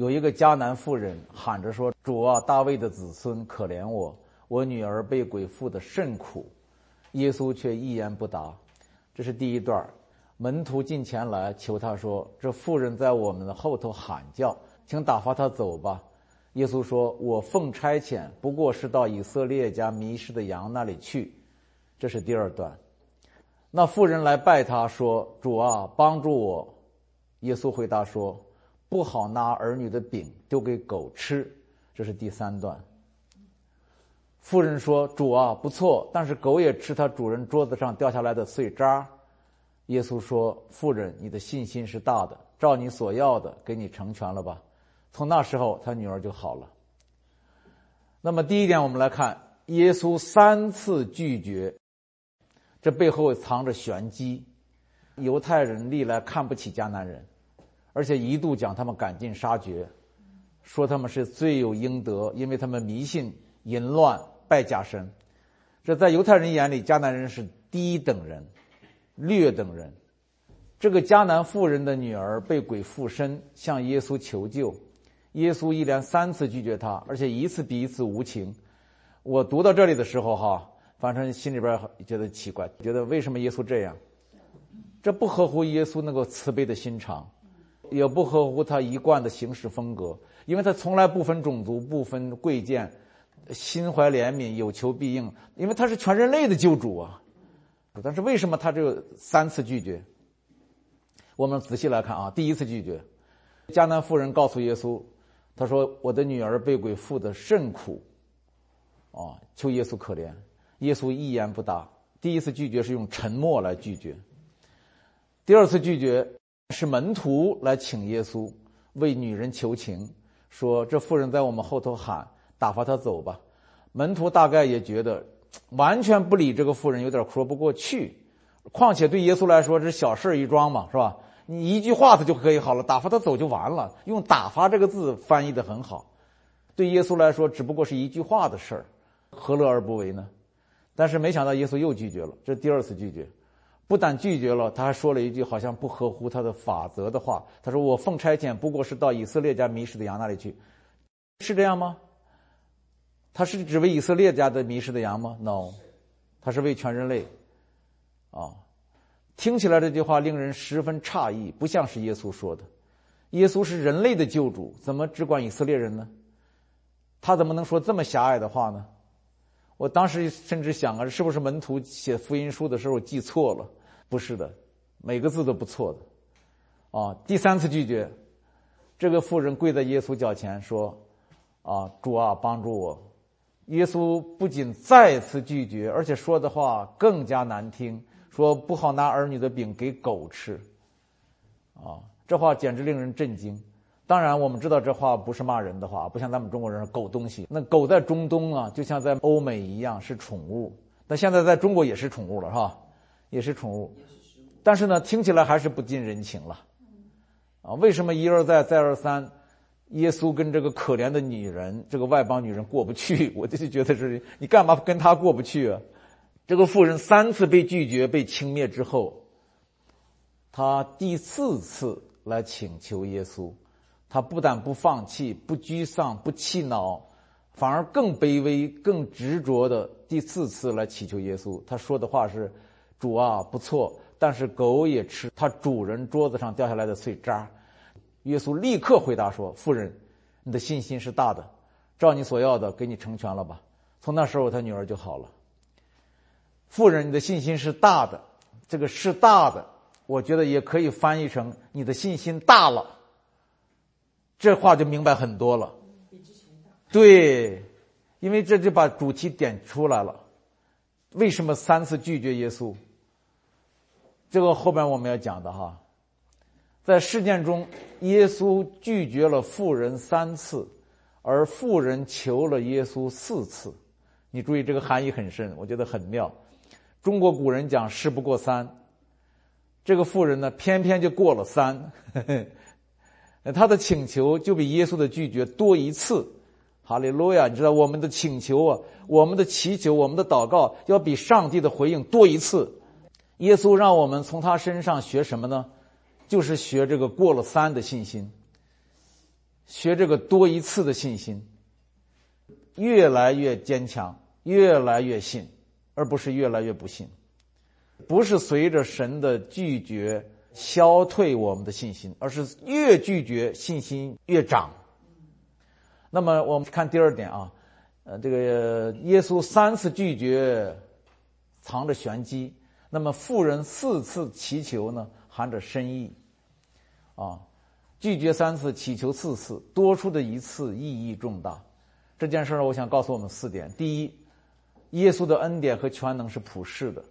有一个迦南妇人喊着说：“主啊，大卫的子孙，可怜我，我女儿被鬼附的甚苦。”耶稣却一言不答。这是第一段。门徒进前来求他说：“这妇人在我们的后头喊叫，请打发她走吧。”耶稣说：“我奉差遣，不过是到以色列家迷失的羊那里去。”这是第二段。那妇人来拜他说：“主啊，帮助我。”耶稣回答说：“不好拿儿女的饼丢给狗吃。”这是第三段。妇人说：“主啊，不错，但是狗也吃它主人桌子上掉下来的碎渣。”耶稣说：“妇人，你的信心是大的，照你所要的，给你成全了吧。”从那时候，他女儿就好了。那么，第一点，我们来看耶稣三次拒绝。这背后藏着玄机，犹太人历来看不起迦南人，而且一度将他们赶尽杀绝，说他们是罪有应得，因为他们迷信淫乱、拜假神。这在犹太人眼里，迦南人是低等人、劣等人。这个迦南妇人的女儿被鬼附身，向耶稣求救，耶稣一连三次拒绝她，而且一次比一次无情。我读到这里的时候，哈。反正心里边觉得奇怪，觉得为什么耶稣这样？这不合乎耶稣那个慈悲的心肠，也不合乎他一贯的行事风格。因为他从来不分种族、不分贵贱，心怀怜悯，有求必应。因为他是全人类的救主啊！但是为什么他这三次拒绝？我们仔细来看啊，第一次拒绝，迦南妇人告诉耶稣，他说：“我的女儿被鬼附的甚苦，啊，求耶稣可怜。”耶稣一言不答。第一次拒绝是用沉默来拒绝，第二次拒绝是门徒来请耶稣为女人求情，说这妇人在我们后头喊，打发她走吧。门徒大概也觉得完全不理这个妇人有点说不过去，况且对耶稣来说这小事一桩嘛，是吧？你一句话他就可以好了，打发他走就完了。用“打发”这个字翻译的很好，对耶稣来说只不过是一句话的事儿，何乐而不为呢？但是没想到耶稣又拒绝了，这第二次拒绝，不但拒绝了，他还说了一句好像不合乎他的法则的话。他说：“我奉差遣不过是到以色列家迷失的羊那里去，是这样吗？他是只为以色列家的迷失的羊吗？No，他是为全人类。啊，听起来这句话令人十分诧异，不像是耶稣说的。耶稣是人类的救主，怎么只管以色列人呢？他怎么能说这么狭隘的话呢？”我当时甚至想啊，是不是门徒写福音书的时候记错了？不是的，每个字都不错的。啊，第三次拒绝，这个妇人跪在耶稣脚前说：“啊，主啊，帮助我！”耶稣不仅再次拒绝，而且说的话更加难听，说不好拿儿女的饼给狗吃。啊，这话简直令人震惊。当然，我们知道这话不是骂人的话，不像咱们中国人“狗东西”。那狗在中东啊，就像在欧美一样是宠物。那现在在中国也是宠物了，是吧？也是宠物。但是呢，听起来还是不近人情了。啊，为什么一而再、再而三，耶稣跟这个可怜的女人，这个外邦女人过不去？我就觉得是你干嘛跟她过不去啊？这个妇人三次被拒绝、被轻蔑之后，她第四次来请求耶稣。他不但不放弃、不沮丧、不气恼，反而更卑微、更执着的第四次来祈求耶稣。他说的话是：“主啊，不错，但是狗也吃它主人桌子上掉下来的碎渣。”耶稣立刻回答说：“妇人，你的信心是大的，照你所要的给你成全了吧。”从那时候，他女儿就好了。妇人，你的信心是大的，这个是大的，我觉得也可以翻译成你的信心大了。这话就明白很多了，对，因为这就把主题点出来了。为什么三次拒绝耶稣？这个后边我们要讲的哈，在事件中，耶稣拒绝了富人三次，而富人求了耶稣四次。你注意这个含义很深，我觉得很妙。中国古人讲“事不过三”，这个富人呢，偏偏就过了三。他的请求就比耶稣的拒绝多一次，哈利路亚！你知道我们的请求啊，我们的祈求，我们的祷告，要比上帝的回应多一次。耶稣让我们从他身上学什么呢？就是学这个过了三的信心。学这个多一次的信心，越来越坚强，越来越信，而不是越来越不信。不是随着神的拒绝消退我们的信心，而是越拒绝信心越长。那么我们看第二点啊，呃，这个耶稣三次拒绝，藏着玄机；那么妇人四次祈求呢，含着深意。啊，拒绝三次，祈求四次，多出的一次意义重大。这件事儿，我想告诉我们四点：第一，耶稣的恩典和全能是普世的。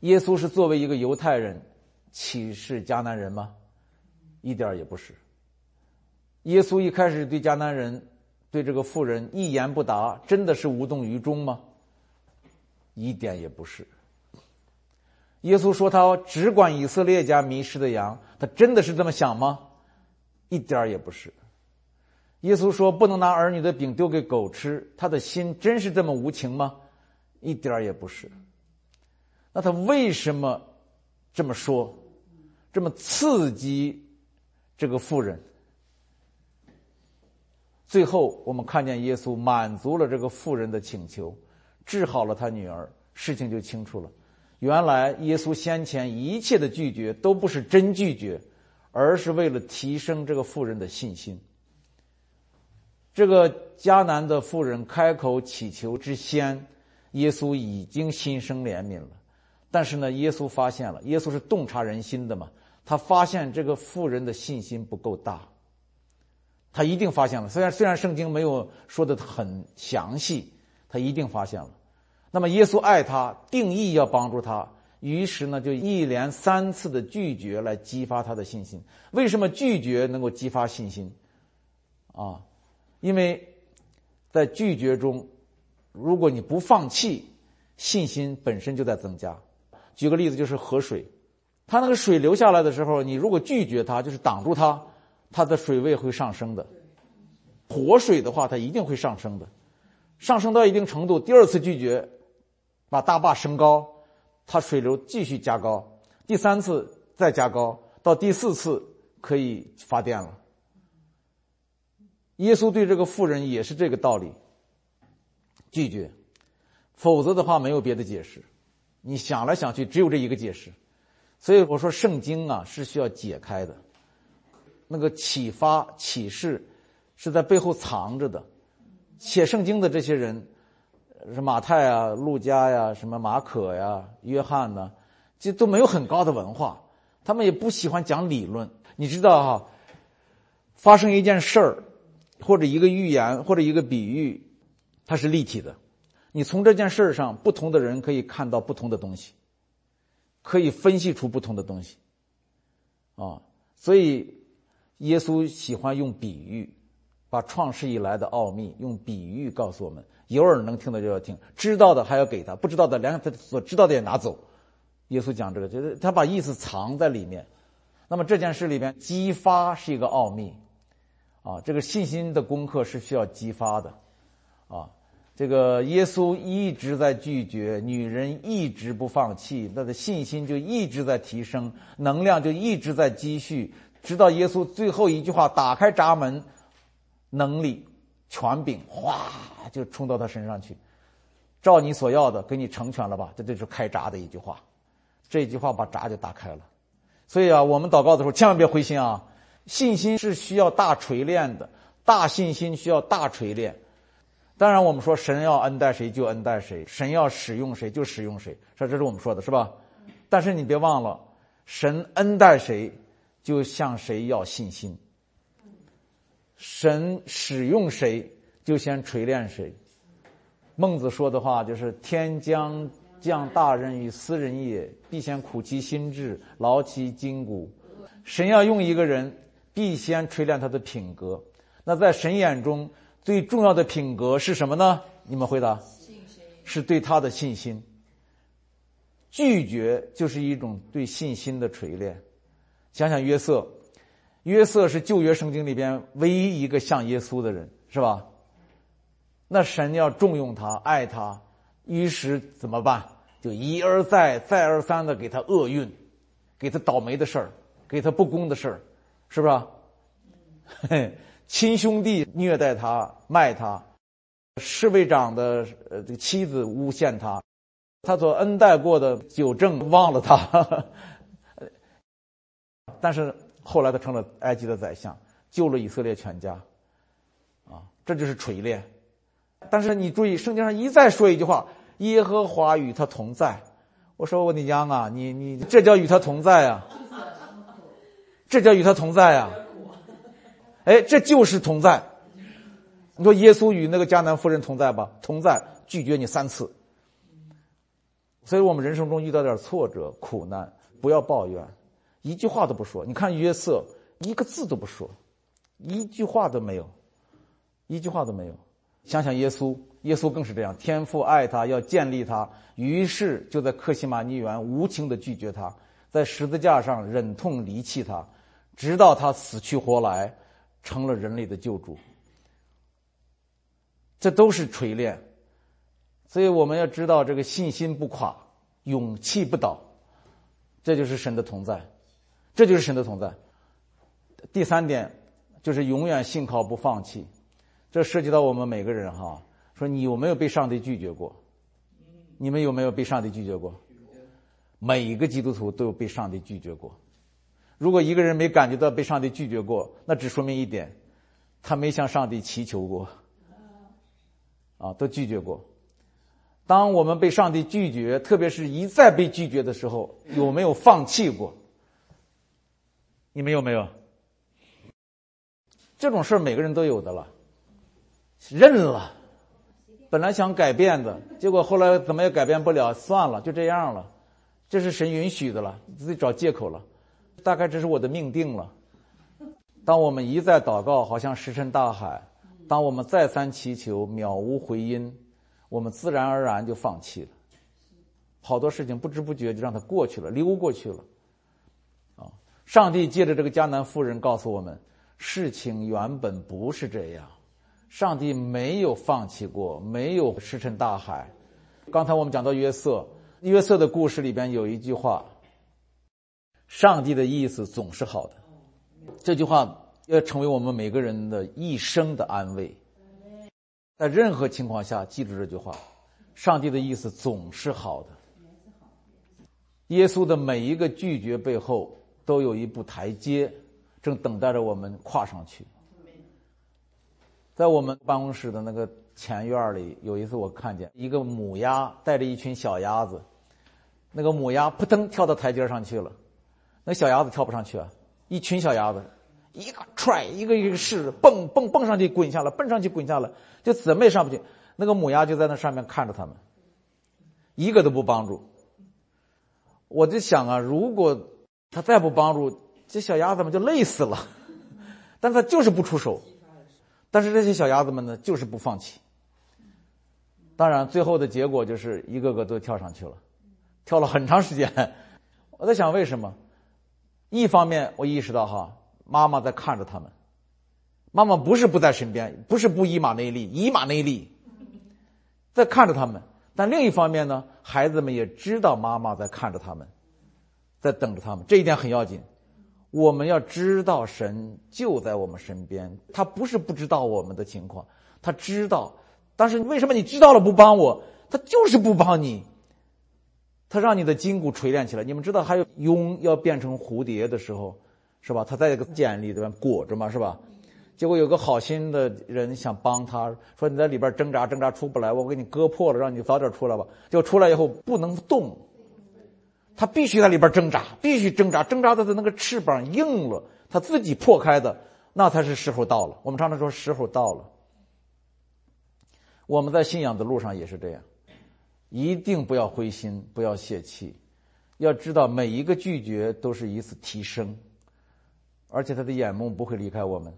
耶稣是作为一个犹太人启示迦南人吗？一点也不是。耶稣一开始对迦南人、对这个妇人一言不答，真的是无动于衷吗？一点也不是。耶稣说他只管以色列家迷失的羊，他真的是这么想吗？一点也不是。耶稣说不能拿儿女的饼丢给狗吃，他的心真是这么无情吗？一点也不是。那他为什么这么说？这么刺激这个妇人？最后，我们看见耶稣满足了这个妇人的请求，治好了他女儿，事情就清楚了。原来，耶稣先前一切的拒绝都不是真拒绝，而是为了提升这个妇人的信心。这个迦南的妇人开口祈求之先，耶稣已经心生怜悯了。但是呢，耶稣发现了，耶稣是洞察人心的嘛，他发现这个妇人的信心不够大，他一定发现了。虽然虽然圣经没有说的很详细，他一定发现了。那么耶稣爱他，定义要帮助他，于是呢，就一连三次的拒绝来激发他的信心。为什么拒绝能够激发信心？啊，因为在拒绝中，如果你不放弃，信心本身就在增加。举个例子，就是河水，它那个水流下来的时候，你如果拒绝它，就是挡住它，它的水位会上升的。活水的话，它一定会上升的，上升到一定程度，第二次拒绝，把大坝升高，它水流继续加高，第三次再加高，到第四次可以发电了。耶稣对这个妇人也是这个道理，拒绝，否则的话没有别的解释。你想来想去，只有这一个解释，所以我说圣经啊是需要解开的，那个启发启示是在背后藏着的。写圣经的这些人，是马太啊、路加呀、什么马可呀、约翰呢，这都没有很高的文化，他们也不喜欢讲理论。你知道哈，发生一件事儿，或者一个预言，或者一个比喻，它是立体的。你从这件事儿上，不同的人可以看到不同的东西，可以分析出不同的东西，啊，所以耶稣喜欢用比喻，把创世以来的奥秘用比喻告诉我们。有耳能听的就要听，知道的还要给他，不知道的连他所知道的也拿走。耶稣讲这个，就是他把意思藏在里面。那么这件事里边，激发是一个奥秘，啊，这个信心的功课是需要激发的，啊。这个耶稣一直在拒绝，女人一直不放弃，他的信心就一直在提升，能量就一直在积蓄，直到耶稣最后一句话打开闸门，能力、权柄哗就冲到他身上去，照你所要的给你成全了吧？这就是开闸的一句话，这句话把闸就打开了。所以啊，我们祷告的时候千万别灰心啊，信心是需要大锤炼的，大信心需要大锤炼。当然，我们说神要恩待谁就恩待谁，神要使用谁就使用谁，这这是我们说的，是吧？但是你别忘了，神恩待谁，就向谁要信心；神使用谁，就先锤炼谁。孟子说的话就是：“天将降大任于斯人也，必先苦其心志，劳其筋骨。”神要用一个人，必先锤炼他的品格。那在神眼中。最重要的品格是什么呢？你们回答。是对他的信心。拒绝就是一种对信心的锤炼。想想约瑟，约瑟是旧约圣经里边唯一一个像耶稣的人，是吧？那神要重用他，爱他，于是怎么办？就一而再，再而三的给他厄运，给他倒霉的事儿，给他不公的事儿，是不是？亲兄弟虐待他、卖他，侍卫长的呃这个妻子诬陷他，他所恩待过的九正忘了他，但是后来他成了埃及的宰相，救了以色列全家，啊，这就是锤炼。但是你注意，圣经上一再说一句话：“耶和华与他同在。”我说我的娘啊，你你这叫与他同在啊，这叫与他同在啊，哎，这就是同在。你说耶稣与那个迦南夫人同在吧？同在，拒绝你三次。所以我们人生中遇到点挫折、苦难，不要抱怨，一句话都不说。你看约瑟，一个字都不说，一句话都没有，一句话都没有。想想耶稣，耶稣更是这样。天父爱他，要建立他，于是就在克西马尼园无情的拒绝他，在十字架上忍痛离弃他，直到他死去活来，成了人类的救主。这都是锤炼，所以我们要知道，这个信心不垮，勇气不倒，这就是神的同在，这就是神的同在。第三点就是永远信靠不放弃。这涉及到我们每个人哈，说你有没有被上帝拒绝过？你们有没有被上帝拒绝过？每一个基督徒都有被上帝拒绝过。如果一个人没感觉到被上帝拒绝过，那只说明一点，他没向上帝祈求过。啊，都拒绝过。当我们被上帝拒绝，特别是一再被拒绝的时候，有没有放弃过？你们有没有？这种事每个人都有的了。认了，本来想改变的，结果后来怎么也改变不了，算了，就这样了。这是神允许的了，自己找借口了。大概这是我的命定了。当我们一再祷告，好像石沉大海；当我们再三祈求，渺无回音，我们自然而然就放弃了。好多事情不知不觉就让它过去了，溜过去了。上帝借着这个迦南妇人告诉我们，事情原本不是这样。上帝没有放弃过，没有石沉大海。刚才我们讲到约瑟，约瑟的故事里边有一句话：“上帝的意思总是好的。”这句话要成为我们每个人的一生的安慰。在任何情况下，记住这句话：上帝的意思总是好的。耶稣的每一个拒绝背后，都有一步台阶，正等待着我们跨上去。在我们办公室的那个前院里，有一次我看见一个母鸭带着一群小鸭子，那个母鸭扑腾跳到台阶上去了，那小鸭子跳不上去啊，一群小鸭子，一个踹一个一个试，蹦蹦蹦上去滚下来，蹦上去滚下来，就怎么也上不去。那个母鸭就在那上面看着他们，一个都不帮助。我就想啊，如果他再不帮助，这小鸭子们就累死了，但他就是不出手。但是这些小鸭子们呢，就是不放弃。当然，最后的结果就是一个个都跳上去了，跳了很长时间。我在想，为什么？一方面，我意识到哈，妈妈在看着他们。妈妈不是不在身边，不是不以马内利，以马内利，在看着他们。但另一方面呢，孩子们也知道妈妈在看着他们，在等着他们。这一点很要紧。我们要知道神就在我们身边，他不是不知道我们的情况，他知道。但是为什么你知道了不帮我？他就是不帮你。他让你的筋骨锤炼起来。你们知道，还有蛹要变成蝴蝶的时候，是吧？他在一个茧里边裹着嘛，是吧？结果有个好心的人想帮他，说你在里边挣扎挣扎出不来，我给你割破了，让你早点出来吧。就出来以后不能动。他必须在里边挣扎，必须挣扎，挣扎的他那个翅膀硬了，他自己破开的，那才是时候到了。我们常常说时候到了。我们在信仰的路上也是这样，一定不要灰心，不要泄气，要知道每一个拒绝都是一次提升，而且他的眼目不会离开我们，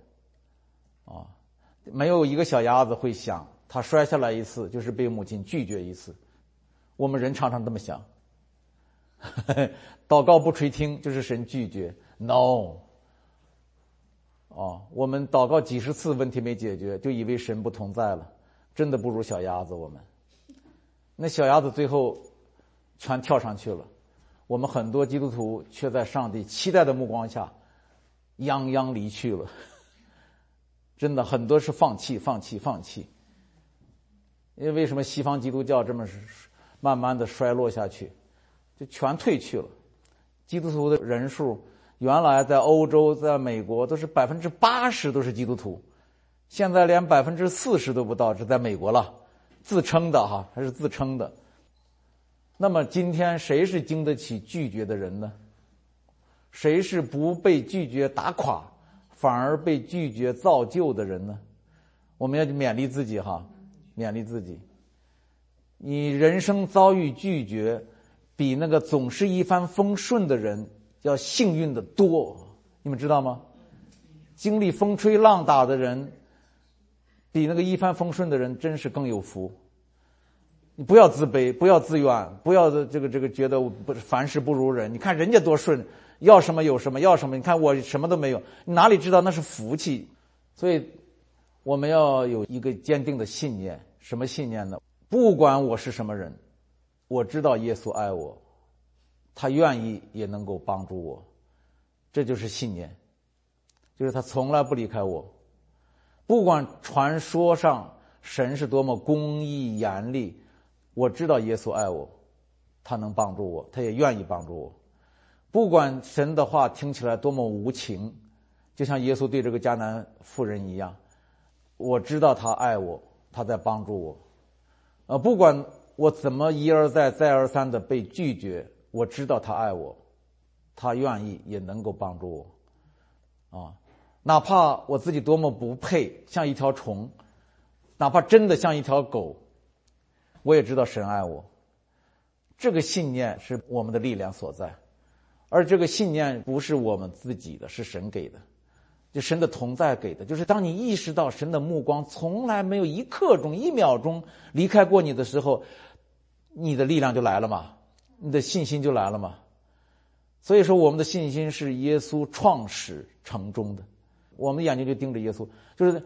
啊，没有一个小鸭子会想，他摔下来一次就是被母亲拒绝一次，我们人常常这么想。祷告不垂听，就是神拒绝。No，哦，我们祷告几十次，问题没解决，就以为神不同在了，真的不如小鸭子。我们那小鸭子最后全跳上去了，我们很多基督徒却在上帝期待的目光下，泱泱离去了。真的很多是放弃，放弃，放弃。因为为什么西方基督教这么慢慢的衰落下去，就全退去了。基督徒的人数原来在欧洲、在美国都是百分之八十都是基督徒，现在连百分之四十都不到，是在美国了，自称的哈，还是自称的。那么今天谁是经得起拒绝的人呢？谁是不被拒绝打垮，反而被拒绝造就的人呢？我们要勉励自己哈。勉励自己，你人生遭遇拒绝，比那个总是一帆风顺的人要幸运的多。你们知道吗？经历风吹浪打的人，比那个一帆风顺的人真是更有福。你不要自卑，不要自怨，不要这个这个觉得不是凡事不如人。你看人家多顺，要什么有什么，要什么你看我什么都没有，你哪里知道那是福气？所以我们要有一个坚定的信念。什么信念呢？不管我是什么人，我知道耶稣爱我，他愿意也能够帮助我，这就是信念，就是他从来不离开我。不管传说上神是多么公义严厉，我知道耶稣爱我，他能帮助我，他也愿意帮助我。不管神的话听起来多么无情，就像耶稣对这个迦南妇人一样，我知道他爱我。他在帮助我，呃，不管我怎么一而再、再而三的被拒绝，我知道他爱我，他愿意也能够帮助我，啊，哪怕我自己多么不配，像一条虫，哪怕真的像一条狗，我也知道神爱我。这个信念是我们的力量所在，而这个信念不是我们自己的，是神给的。就神的同在给的，就是当你意识到神的目光从来没有一刻钟、一秒钟离开过你的时候，你的力量就来了嘛，你的信心就来了嘛。所以说，我们的信心是耶稣创始成终的，我们眼睛就盯着耶稣，就是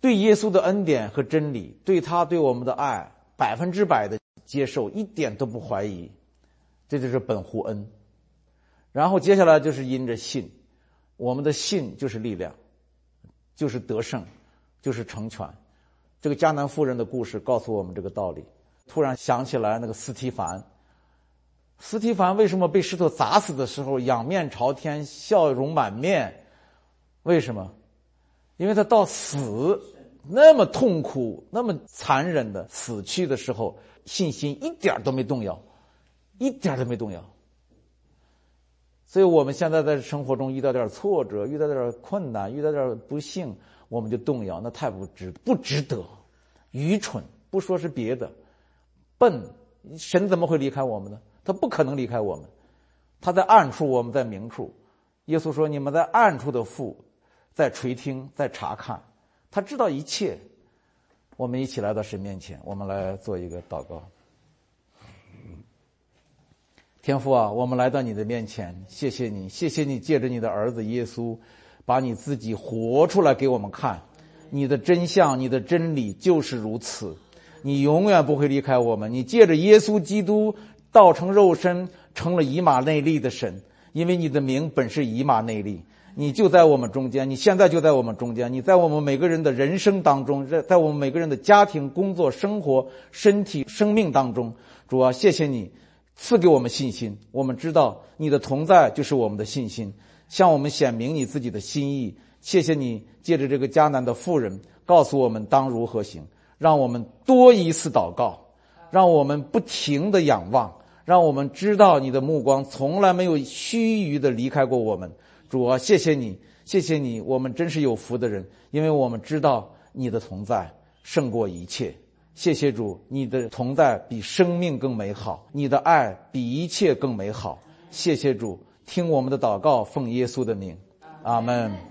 对耶稣的恩典和真理，对他对我们的爱百分之百的接受，一点都不怀疑，这就是本乎恩。然后接下来就是因着信。我们的信就是力量，就是得胜，就是成全。这个迦南妇人的故事告诉我们这个道理。突然想起来那个斯提凡，斯提凡为什么被石头砸死的时候仰面朝天，笑容满面？为什么？因为他到死那么痛苦、那么残忍的死去的时候，信心一点都没动摇，一点都没动摇。所以我们现在在生活中遇到点挫折，遇到点困难，遇到点不幸，我们就动摇，那太不值，不值得，愚蠢，不说是别的，笨，神怎么会离开我们呢？他不可能离开我们，他在暗处，我们在明处。耶稣说：“你们在暗处的父，在垂听，在查看，他知道一切。”我们一起来到神面前，我们来做一个祷告。天父啊，我们来到你的面前，谢谢你，谢谢你借着你的儿子耶稣，把你自己活出来给我们看。你的真相，你的真理就是如此。你永远不会离开我们。你借着耶稣基督道成肉身，成了以马内利的神，因为你的名本是以马内利。你就在我们中间，你现在就在我们中间，你在我们每个人的人生当中，在在我们每个人的家庭、工作、生活、身体、生命当中。主啊，谢谢你。赐给我们信心，我们知道你的同在就是我们的信心，向我们显明你自己的心意。谢谢你借着这个迦南的妇人，告诉我们当如何行，让我们多一次祷告，让我们不停的仰望，让我们知道你的目光从来没有须臾的离开过我们。主啊，谢谢你，谢谢你，我们真是有福的人，因为我们知道你的同在胜过一切。谢谢主，你的同在比生命更美好，你的爱比一切更美好。谢谢主，听我们的祷告，奉耶稣的名，阿门。